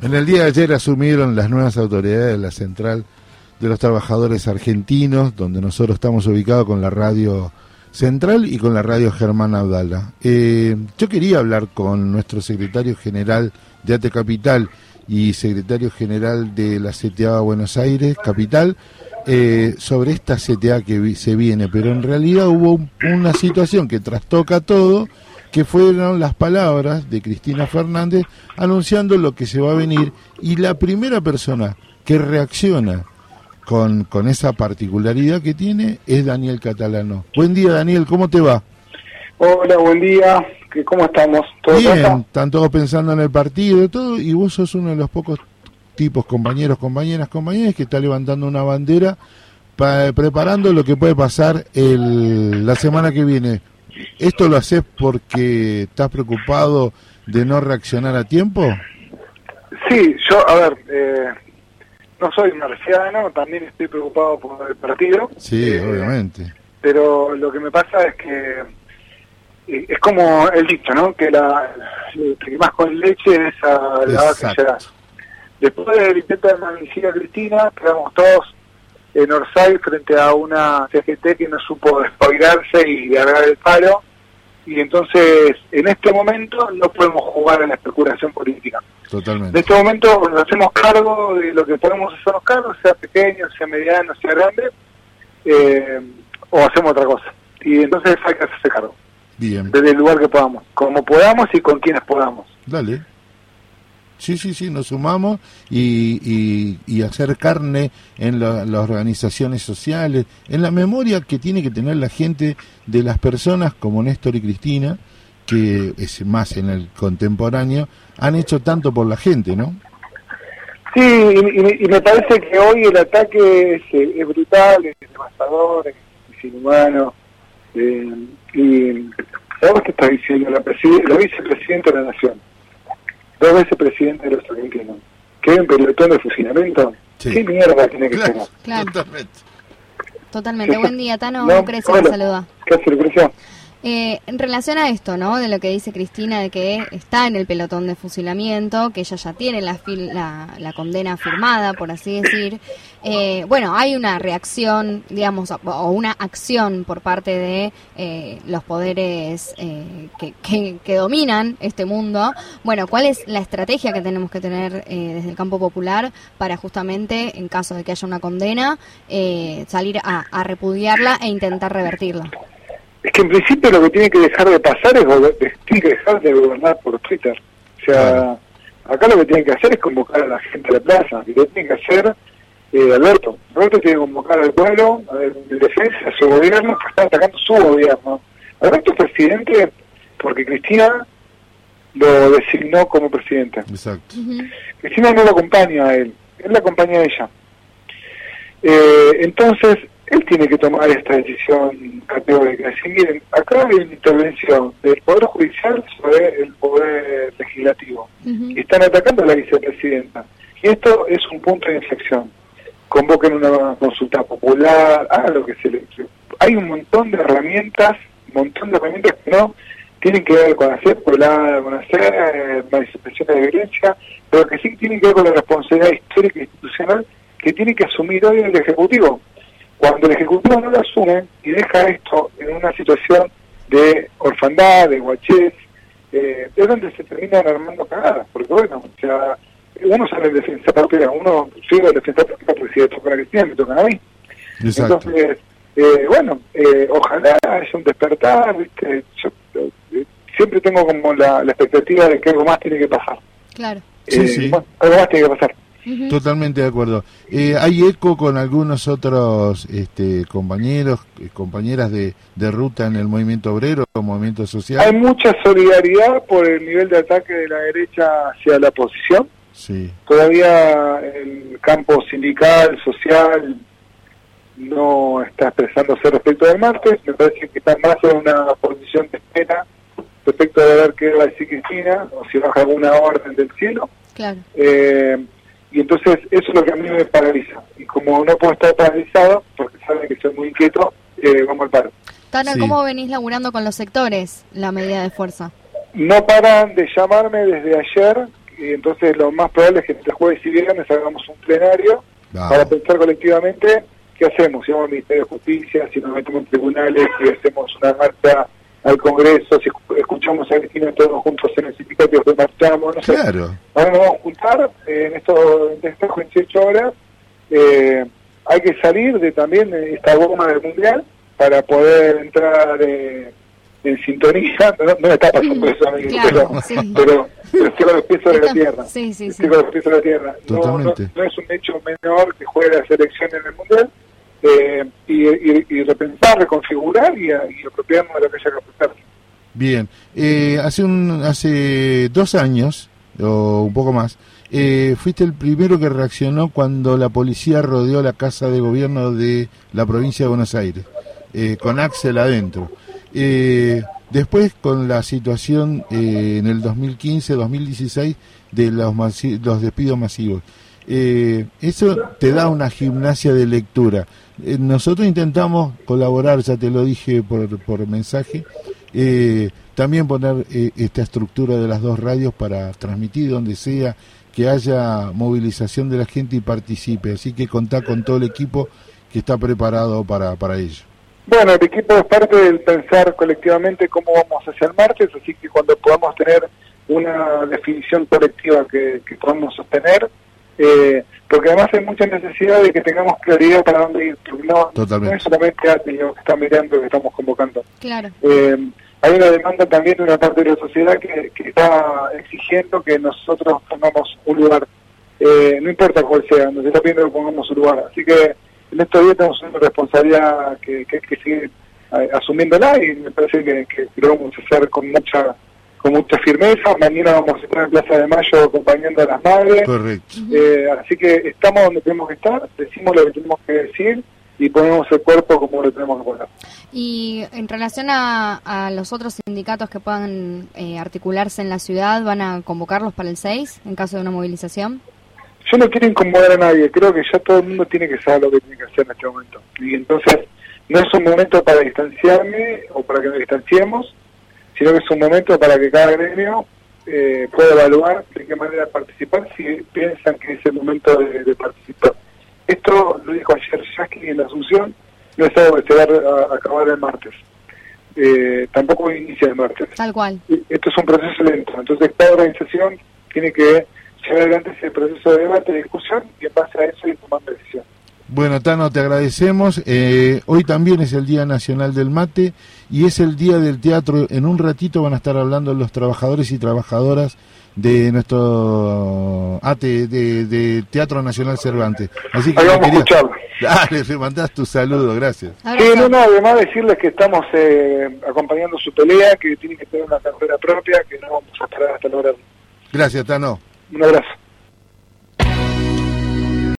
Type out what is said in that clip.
En el día de ayer asumieron las nuevas autoridades de la Central de los Trabajadores Argentinos, donde nosotros estamos ubicados con la radio central y con la radio Germán Abdala. Eh, yo quería hablar con nuestro secretario general de ATE Capital y secretario general de la CTA Buenos Aires, Capital, eh, sobre esta CTA que se viene, pero en realidad hubo una situación que trastoca todo que fueron las palabras de Cristina Fernández anunciando lo que se va a venir y la primera persona que reacciona con, con esa particularidad que tiene es Daniel Catalano. Buen día Daniel, ¿cómo te va? Hola, buen día, ¿cómo estamos? ¿Todo Bien, están todos pensando en el partido y todo, y vos sos uno de los pocos tipos, compañeros, compañeras, compañeras, que está levantando una bandera preparando lo que puede pasar el, la semana que viene ¿Esto lo haces porque estás preocupado de no reaccionar a tiempo? Sí, yo, a ver, eh, no soy marciano, también estoy preocupado por el partido. Sí, eh, obviamente. Pero lo que me pasa es que eh, es como el dicho, ¿no? Que la que más con leche es a la vaca Después del intento de magnicidio a Cristina, quedamos todos en Orsay frente a una CGT que no supo despoirarse y agarrar el palo. Y entonces, en este momento, no podemos jugar en la especulación política. Totalmente. En este momento nos hacemos cargo de lo que podemos hacernos cargo, sea pequeño, sea mediano, sea grande, eh, o hacemos otra cosa. Y entonces hay que hacerse cargo. Bien. Desde el lugar que podamos, como podamos y con quienes podamos. Dale. Sí, sí, sí, nos sumamos y, y, hacer carne en las organizaciones sociales, en la memoria que tiene que tener la gente de las personas como Néstor y Cristina, que es más en el contemporáneo, han hecho tanto por la gente, ¿no? Sí, y, me parece que hoy el ataque es, es brutal, es devastador, es inhumano. Eh, y vos qué está diciendo la, la vicepresidenta de la Nación dos veces presidente de los argentinos, que hay un pelotón de fusilamiento, ¿qué mierda tiene que ser? Totalmente. Totalmente. Buen día, Tano. No, Crece, saluda. ¿Qué hace, Lucrecia? Eh, en relación a esto, ¿no? De lo que dice Cristina, de que está en el pelotón de fusilamiento, que ella ya tiene la, la, condena firmada, por así decir. Eh, bueno, hay una reacción, digamos, o una acción por parte de eh, los poderes que, que, dominan este mundo. Bueno, ¿cuál es la estrategia que tenemos que tener desde el campo popular para justamente, en caso de que haya una condena, salir a repudiarla e intentar revertirla? Es que en principio lo que tiene que dejar de pasar es tiene que dejar de gobernar por Twitter. O sea, acá lo que tiene que hacer es convocar a la gente a la plaza. Y lo tiene que hacer eh, Alberto. Alberto tiene que convocar al pueblo, a ver, en defensa a su gobierno, que está atacando su gobierno. Alberto es presidente porque Cristina lo designó como presidente. Exacto. Cristina no lo acompaña a él, él la acompaña a ella. Eh, entonces, él tiene que tomar esta decisión categórica. Miren, acá hay una intervención del Poder Judicial sobre el Poder Legislativo. y están atacando a la vicepresidenta. Y esto es un punto de inflexión. Convoquen una consulta popular, hagan lo que se les... Hay un montón de herramientas, un montón de herramientas que no tienen que ver con hacer polada, con hacer eh, manifestaciones de violencia, pero que sí tienen que ver con la responsabilidad histórica e institucional que tiene que asumir hoy el Ejecutivo. Cuando el Ejecutivo no lo asume y deja esto en una situación de orfandad, de guachez, eh, es donde se terminan armando cagadas, porque bueno, o sea, uno sale en defensa propia, uno sigue en defensa propia porque si le toca a Cristina, me tocan a mí. Entonces, eh, bueno, eh, ojalá haya un despertar, ¿viste? Yo eh, siempre tengo como la, expectativa de que algo más tiene que pasar. Claro. Sí, sí. algo más tiene que pasar. Totalmente de acuerdo. Eh, ¿Hay eco con algunos otros este, compañeros, eh, compañeras de, de ruta en el movimiento obrero o movimiento social? Hay mucha solidaridad por el nivel de ataque de la derecha hacia la oposición. Sí. Todavía el campo sindical, social, no está expresándose respecto del martes. Me parece que está más en una posición de espera respecto de ver qué va a decir Cristina o si baja alguna orden del cielo. Claro. Eh, y entonces eso es lo que a mí me paraliza. Y como no puedo estar paralizado, porque saben que soy muy inquieto, eh, vamos al paro. Tana, ¿cómo venís laburando con los sectores la medida de fuerza? No paran de llamarme desde ayer, y entonces lo más probable es que entre jueves y viernes hagamos un plenario para pensar colectivamente qué hacemos, si vamos al Ministerio de Justicia, si nos metemos en tribunales, si hacemos una marcha al Congreso, si escuchamos a Cristina todos juntos en el sindicato que marchamos, no sé. Claro. Ahora nos vamos a juntar eh, en estos en 28 horas. Eh, hay que salir de también esta goma del Mundial para poder entrar eh, en sintonía. No, no está pasando eso, amigo, pero, pero, estoy con los pies sobre la tierra. Sí, sí, estoy con los pies sobre la tierra. No, no, es un hecho menor que juegue la selección en el Mundial. Eh, y, y, repensar, reconfigurar y, y apropiarnos de lo que haya que aportar. Bien, eh, hace, un, hace dos años, o un poco más, eh, fuiste el primero que reaccionó cuando la policía rodeó la casa de gobierno de la provincia de Buenos Aires, eh, con Axel adentro. Eh, después, con la situación en el 2015-2016 de los, los despidos masivos. eso te da una gimnasia de lectura. nosotros intentamos colaborar, ya te lo dije por, por mensaje, eh, también poner eh, esta estructura de las dos radios para transmitir donde sea, que haya movilización de la gente y participe. Así que contá con todo el equipo que está preparado para, para ello. Bueno, el equipo es parte del pensar colectivamente cómo vamos hacia el martes, así que cuando podamos tener una definición colectiva que, podamos sostener, eh, porque además hay mucha necesidad de que tengamos claridad para dónde ir, no, no es solamente Ati que está mirando que estamos convocando. Claro. Eh, hay una demanda también de una parte de la sociedad que, está exigiendo que nosotros pongamos un lugar, eh, no importa cuál sea, nos está pidiendo que pongamos un lugar. Así que en estos días tenemos una responsabilidad que, que hay que seguir eh, asumiéndola y me parece que, que, lo vamos a hacer con mucha con mucha firmeza. Mañana vamos a estar en Plaza de Mayo acompañando a las madres. Correcto. Eh, así que estamos donde tenemos que estar, decimos lo que tenemos que decir y ponemos el cuerpo como lo tenemos que poner. Y en relación a, los otros sindicatos que puedan eh, articularse en la ciudad, ¿van a convocarlos para el 6 en caso de una movilización? Yo no quiero incomodar a nadie, creo que ya todo el mundo tiene que saber lo que tiene que hacer en este momento. Y entonces no es un momento para distanciarme o para que nos distanciemos, sino que es un momento para que cada gremio eh, pueda evaluar de qué manera participar si piensan que es el momento de participar. Esto lo dijo ayer Jackie en la Asunción, no es algo que se va a acabar el martes. Eh, tampoco inicia el martes. Tal cual. Esto es un proceso lento. Entonces, cada organización tiene que llevar adelante ese proceso de debate, de discusión y en base a eso ir tomando decisión. Bueno, Tano, te agradecemos. Eh, hoy también es el Día Nacional del Mate y es el Día del Teatro. En un ratito van a estar hablando los trabajadores y trabajadoras de nuestro ATE, de, Teatro Nacional Cervantes. Así que vamos quería... Dale, te mandás tu saludo, gracias. Sí, no, no, además decirles que estamos eh, acompañando su pelea, que tiene que tener una carrera propia, que no vamos a esperar hasta lograrlo. Gracias, Tano. Un abrazo.